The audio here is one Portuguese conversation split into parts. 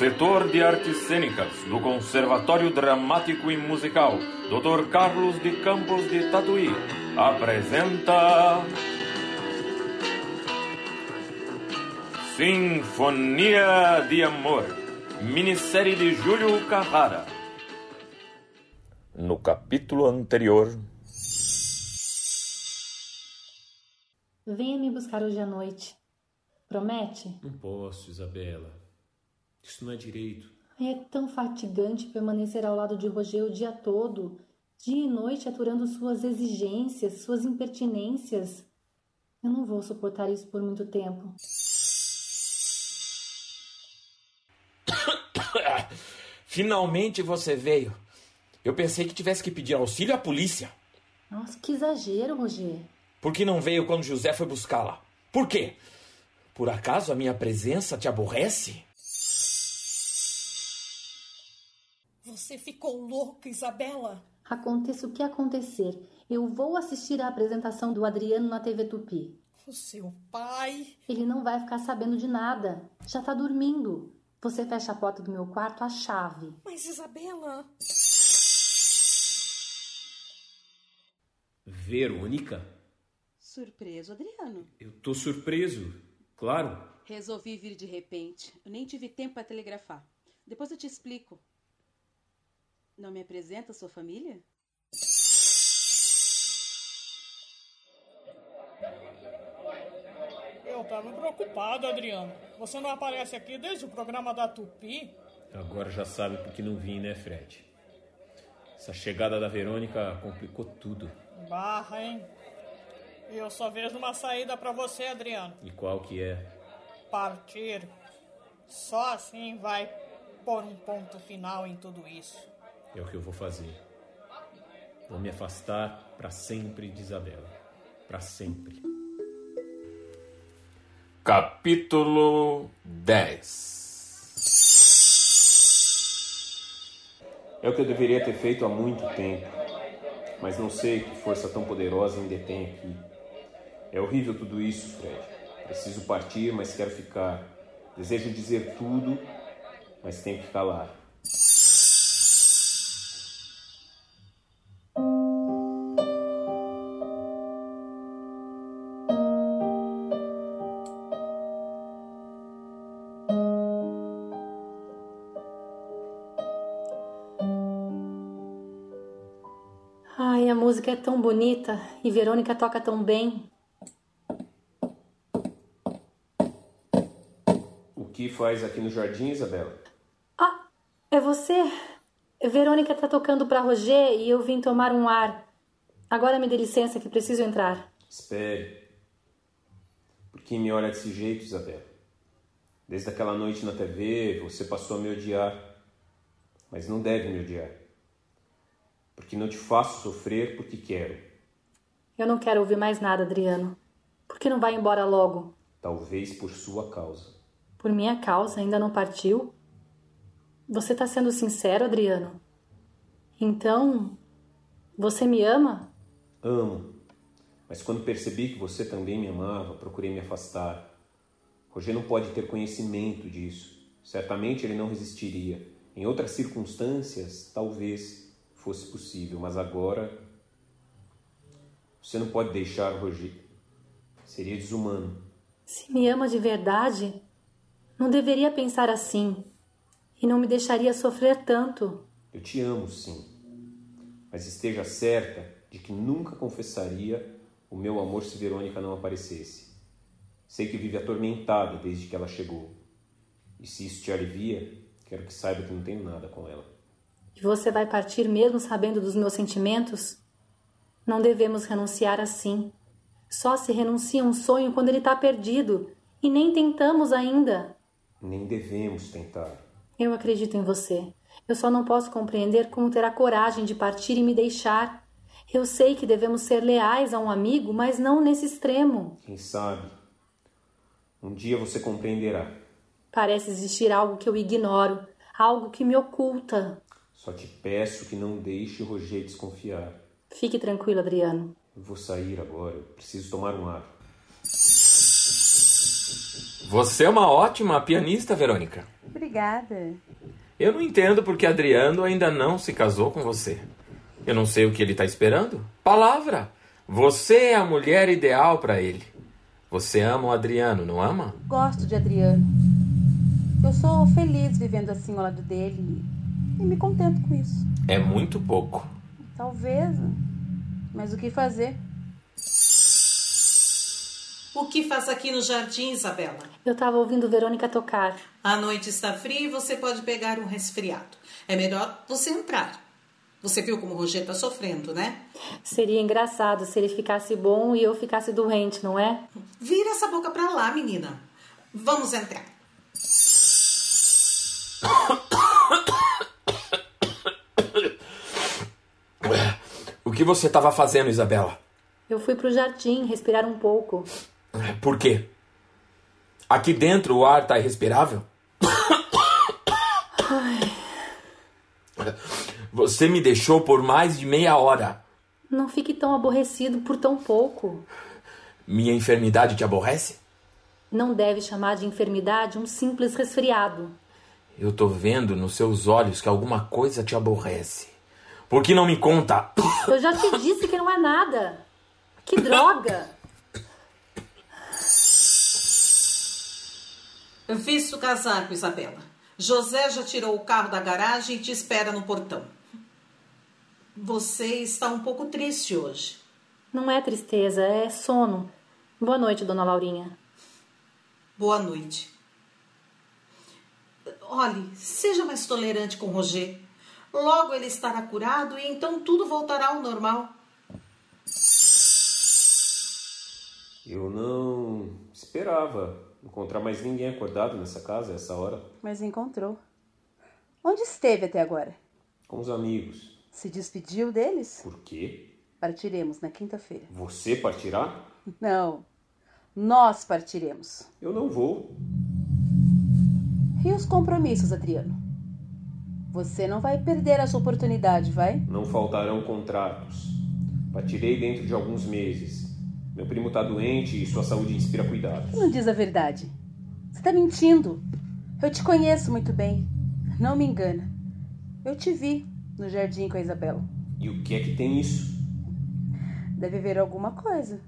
setor de artes cênicas do Conservatório Dramático e Musical, Dr. Carlos de Campos de Tatuí, apresenta. Sinfonia de Amor, minissérie de Júlio Carrara. No capítulo anterior. Venha me buscar hoje à noite. Promete? Não posso, Isabela. Isso não é direito. É tão fatigante permanecer ao lado de Roger o dia todo, dia e noite aturando suas exigências, suas impertinências. Eu não vou suportar isso por muito tempo. Finalmente você veio. Eu pensei que tivesse que pedir auxílio à polícia. Nossa, que exagero, Roger. Por que não veio quando José foi buscá-la? Por quê? Por acaso a minha presença te aborrece? Você ficou louca, Isabela? Aconteça o que acontecer, eu vou assistir à apresentação do Adriano na TV Tupi. O seu pai. Ele não vai ficar sabendo de nada. Já tá dormindo. Você fecha a porta do meu quarto à chave. Mas, Isabela. Verônica? Surpreso, Adriano. Eu tô surpreso, claro. Resolvi vir de repente. Eu nem tive tempo para telegrafar. Depois eu te explico. Não me apresenta sua família? Eu tava preocupado, Adriano. Você não aparece aqui desde o programa da Tupi? Agora já sabe por que não vim, né, Fred? Essa chegada da Verônica complicou tudo. Barra, hein? Eu só vejo uma saída para você, Adriano. E qual que é? Partir. Só assim vai pôr um ponto final em tudo isso. É o que eu vou fazer. Vou me afastar para sempre de Isabela. Para sempre. Capítulo 10 É o que eu deveria ter feito há muito tempo, mas não sei que força tão poderosa me detém aqui. É horrível tudo isso, Fred. Preciso partir, mas quero ficar. Desejo dizer tudo, mas tenho que calar. É tão bonita e Verônica toca tão bem. O que faz aqui no jardim, Isabela? Ah, é você? Verônica tá tocando para Roger e eu vim tomar um ar. Agora me dê licença que preciso entrar. Espere. Por que me olha desse jeito, Isabela? Desde aquela noite na TV, você passou a me odiar. Mas não deve me odiar. Porque não te faço sofrer porque quero. Eu não quero ouvir mais nada, Adriano. Por que não vai embora logo? Talvez por sua causa. Por minha causa, ainda não partiu? Você tá sendo sincero, Adriano? Então, você me ama? Amo. Mas quando percebi que você também me amava, procurei me afastar. Roger não pode ter conhecimento disso. Certamente ele não resistiria. Em outras circunstâncias, talvez fosse possível, mas agora você não pode deixar Roger. Seria desumano. Se me ama de verdade, não deveria pensar assim e não me deixaria sofrer tanto. Eu te amo, sim. Mas esteja certa de que nunca confessaria o meu amor se Verônica não aparecesse. Sei que vive atormentada desde que ela chegou. E se isso te alivia, quero que saiba que não tenho nada com ela. E você vai partir mesmo sabendo dos meus sentimentos? Não devemos renunciar assim. Só se renuncia um sonho quando ele está perdido. E nem tentamos ainda. Nem devemos tentar. Eu acredito em você. Eu só não posso compreender como terá coragem de partir e me deixar. Eu sei que devemos ser leais a um amigo, mas não nesse extremo. Quem sabe? Um dia você compreenderá. Parece existir algo que eu ignoro, algo que me oculta. Só te peço que não deixe Roger desconfiar. Fique tranquilo, Adriano. Eu vou sair agora. Eu preciso tomar um ar. Você é uma ótima pianista, Verônica. Obrigada. Eu não entendo porque Adriano ainda não se casou com você. Eu não sei o que ele está esperando. Palavra! Você é a mulher ideal para ele. Você ama o Adriano, não ama? Gosto de Adriano. Eu sou feliz vivendo assim ao lado dele e me contento com isso. É muito pouco. Talvez, mas o que fazer? O que faz aqui no jardim, Isabela? Eu estava ouvindo Verônica tocar. A noite está fria e você pode pegar um resfriado. É melhor você entrar. Você viu como o Roger está sofrendo, né? Seria engraçado se ele ficasse bom e eu ficasse doente, não é? Vira essa boca pra lá, menina. Vamos entrar. O que você estava fazendo, Isabela? Eu fui pro jardim respirar um pouco. Por quê? Aqui dentro o ar tá irrespirável? Você me deixou por mais de meia hora. Não fique tão aborrecido por tão pouco. Minha enfermidade te aborrece? Não deve chamar de enfermidade um simples resfriado. Eu tô vendo nos seus olhos que alguma coisa te aborrece. Por que não me conta? Eu já te disse que não é nada. Que droga! Vista o casaco, Isabela. José já tirou o carro da garagem e te espera no portão. Você está um pouco triste hoje. Não é tristeza, é sono. Boa noite, dona Laurinha. Boa noite. Olhe, seja mais tolerante com Roger. Logo ele estará curado e então tudo voltará ao normal. Eu não esperava encontrar mais ninguém acordado nessa casa a essa hora. Mas encontrou. Onde esteve até agora? Com os amigos. Se despediu deles? Por quê? Partiremos na quinta-feira. Você partirá? Não. Nós partiremos. Eu não vou. E os compromissos, Adriano? Você não vai perder essa oportunidade, vai? Não faltarão contratos. Partirei dentro de alguns meses. Meu primo está doente e sua saúde inspira cuidado. Não diz a verdade. Você está mentindo. Eu te conheço muito bem. Não me engana. Eu te vi no jardim com a Isabela. E o que é que tem isso? Deve haver alguma coisa.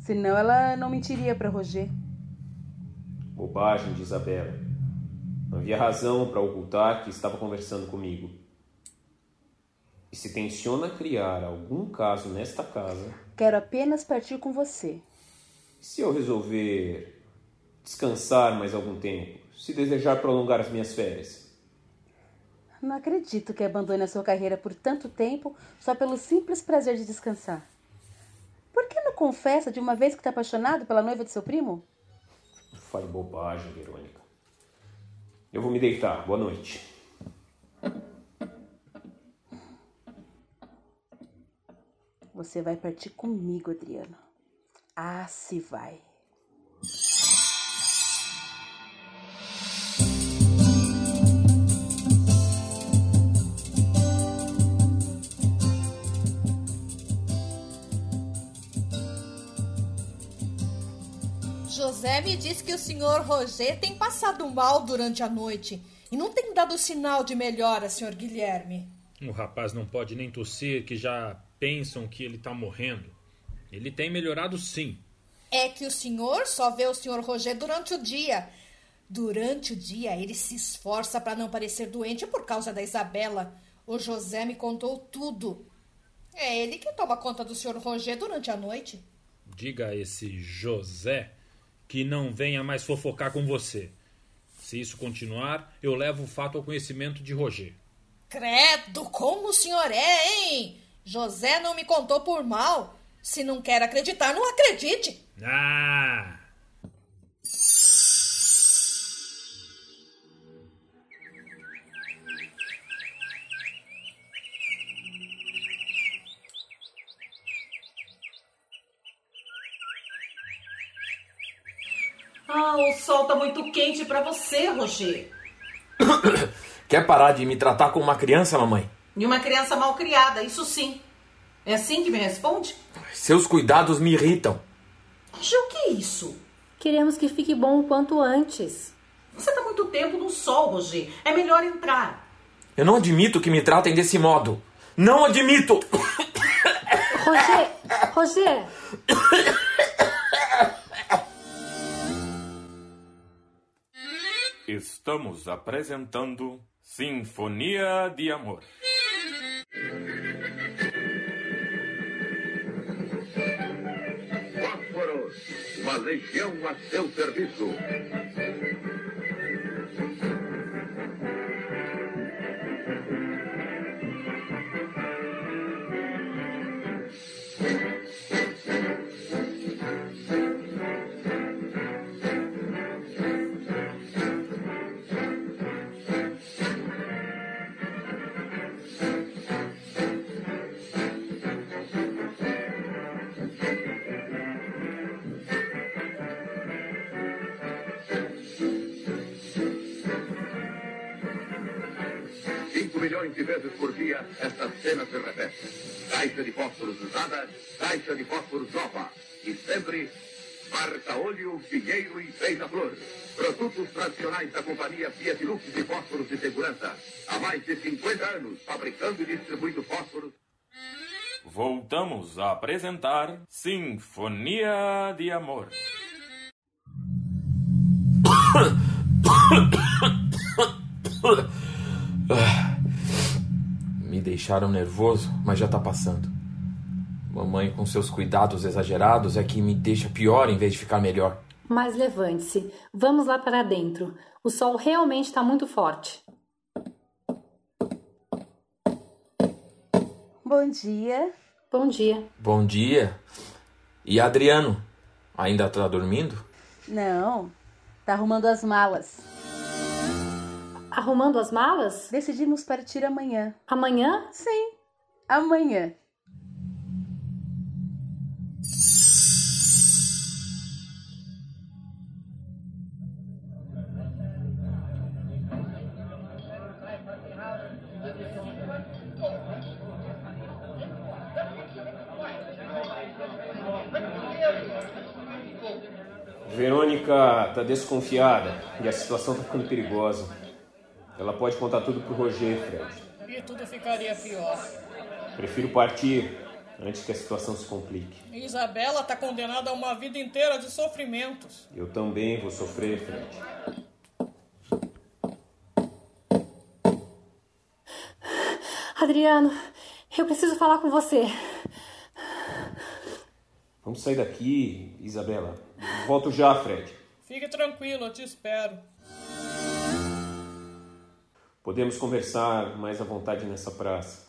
Senão ela não mentiria para Roger. Bobagem de Isabela. Não havia razão para ocultar que estava conversando comigo. E se tenciona criar algum caso nesta casa. Quero apenas partir com você. Se eu resolver descansar mais algum tempo, se desejar prolongar as minhas férias. Não acredito que abandone a sua carreira por tanto tempo só pelo simples prazer de descansar. Por que não confessa de uma vez que está apaixonado pela noiva de seu primo? Fale bobagem, Verônica. Eu vou me deitar. Boa noite. Você vai partir comigo, Adriano. Ah, se vai. Me disse que o senhor Roger tem passado mal durante a noite e não tem dado sinal de melhora, senhor Guilherme. O rapaz não pode nem tossir, que já pensam que ele está morrendo. Ele tem melhorado sim. É que o senhor só vê o senhor Roger durante o dia. Durante o dia ele se esforça para não parecer doente por causa da Isabela. O José me contou tudo. É ele que toma conta do senhor Roger durante a noite. Diga a esse José que não venha mais fofocar com você. Se isso continuar, eu levo o fato ao conhecimento de Roger. Credo, como o senhor é, hein? José não me contou por mal. Se não quer acreditar, não acredite. Ah! Sol tá muito quente para você, Roger. Quer parar de me tratar como uma criança, mamãe? E uma criança mal criada, isso sim. É assim que me responde? Seus cuidados me irritam. Roger, o que é isso? Queremos que fique bom o quanto antes. Você está muito tempo no sol, Roger. É melhor entrar. Eu não admito que me tratem desse modo. Não admito! Roger! Roger! Estamos apresentando Sinfonia de Amor. Fósforos, uma legião a seu serviço. Cinco milhões de vezes por dia, esta cena se repete. Caixa de fósforos usada, caixa de fósforos nova. E sempre marca-olho, pinheiro e beija-flor. Produtos tradicionais da companhia Fiat Lux de fósforos de segurança. Há mais de 50 anos, fabricando e distribuindo fósforos. Voltamos a apresentar Sinfonia de Amor. Me deixaram nervoso, mas já tá passando. Mamãe, com seus cuidados exagerados, é que me deixa pior em vez de ficar melhor. Mas levante-se. Vamos lá para dentro. O sol realmente está muito forte. Bom dia. Bom dia. Bom dia. E Adriano? Ainda tá dormindo? Não, tá arrumando as malas. Arrumando as malas? Decidimos partir amanhã. Amanhã? Sim, amanhã. Verônica tá desconfiada e a situação tá ficando perigosa. Ela pode contar tudo pro Roger, Fred. E tudo ficaria pior. Prefiro partir antes que a situação se complique. Isabela tá condenada a uma vida inteira de sofrimentos. Eu também vou sofrer, Fred. Adriano, eu preciso falar com você. Vamos sair daqui, Isabela. Volto já, Fred. Fique tranquilo, eu te espero. Podemos conversar mais à vontade nessa praça.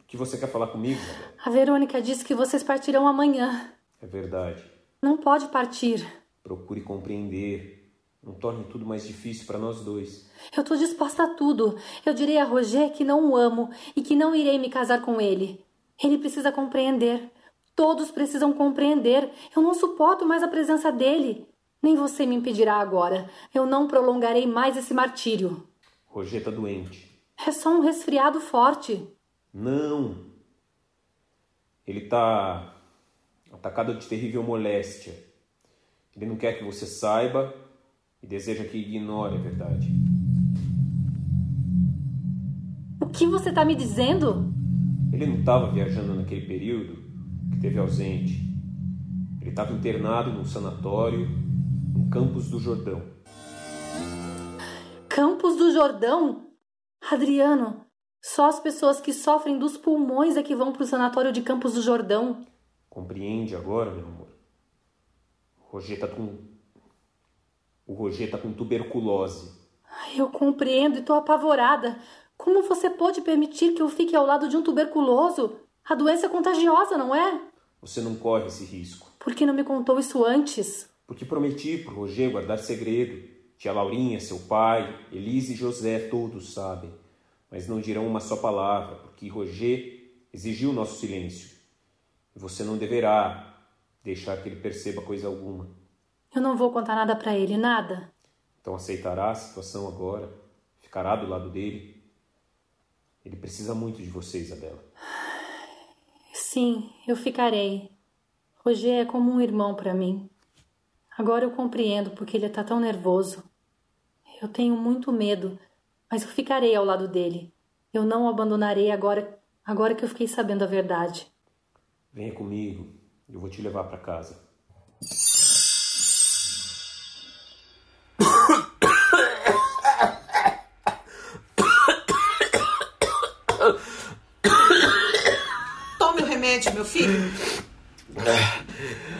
O que você quer falar comigo? A Verônica disse que vocês partirão amanhã. É verdade. Não pode partir. Procure compreender. Não torne tudo mais difícil para nós dois. Eu tô disposta a tudo. Eu direi a Roger que não o amo e que não irei me casar com ele. Ele precisa compreender. Todos precisam compreender. Eu não suporto mais a presença dele. Nem você me impedirá agora. Eu não prolongarei mais esse martírio. Roger tá doente. É só um resfriado forte. Não. Ele tá atacado de terrível moléstia. Ele não quer que você saiba e deseja que ignore a verdade. O que você está me dizendo? Ele não estava viajando naquele período que teve ausente. Ele estava internado num sanatório em Campos do Jordão. Campos do Jordão? Adriano, só as pessoas que sofrem dos pulmões é que vão para o sanatório de Campos do Jordão. Compreende agora, meu amor? O Roger tá com. O Roger tá com tuberculose. Ai, Eu compreendo e estou apavorada. Como você pode permitir que eu fique ao lado de um tuberculoso? A doença é contagiosa, não é? Você não corre esse risco. Por que não me contou isso antes? Porque prometi pro Roger guardar segredo. Tia Laurinha, seu pai, Elise e José, todos sabem. Mas não dirão uma só palavra, porque Roger exigiu nosso silêncio. E você não deverá deixar que ele perceba coisa alguma. Eu não vou contar nada para ele, nada. Então aceitará a situação agora, ficará do lado dele. Ele precisa muito de você, Isabela. Sim, eu ficarei. Roger é como um irmão para mim. Agora eu compreendo porque ele está tão nervoso. Eu tenho muito medo, mas eu ficarei ao lado dele. Eu não o abandonarei agora, agora que eu fiquei sabendo a verdade. Venha comigo, eu vou te levar para casa. Tome o remédio, meu filho.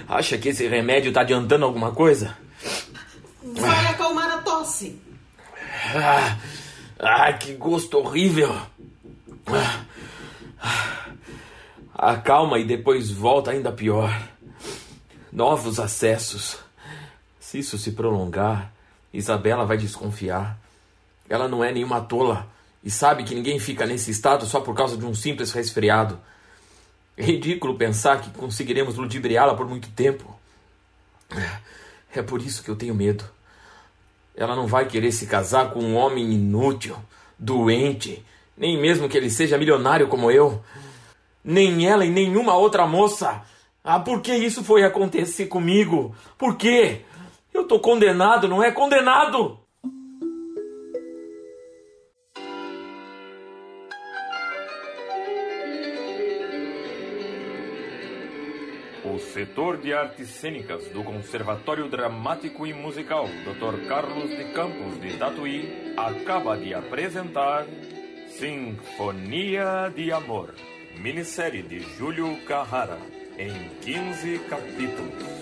Acha que esse remédio tá adiantando alguma coisa? Vai acalmar a tosse. Ah, ah, que gosto horrível. Ah, acalma e depois volta ainda pior. Novos acessos. Se isso se prolongar, Isabela vai desconfiar. Ela não é nenhuma tola e sabe que ninguém fica nesse estado só por causa de um simples resfriado. É ridículo pensar que conseguiremos ludibriá-la por muito tempo. É por isso que eu tenho medo. Ela não vai querer se casar com um homem inútil, doente, nem mesmo que ele seja milionário como eu. Nem ela e nenhuma outra moça. Ah, por que isso foi acontecer comigo? Por quê? Eu tô condenado, não é condenado? O setor de artes cênicas do Conservatório Dramático e Musical Dr. Carlos de Campos de Tatuí acaba de apresentar Sinfonia de Amor, minissérie de Júlio Carrara, em 15 capítulos.